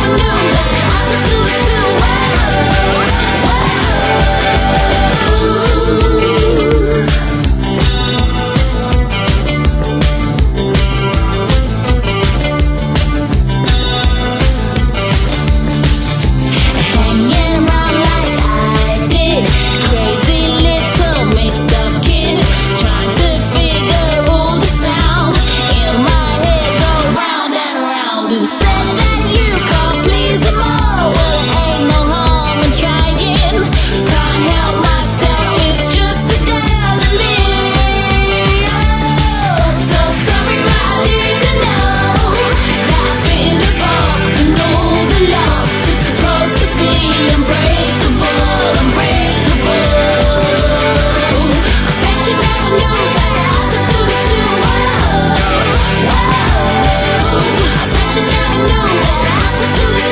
knew that. you know I could do it.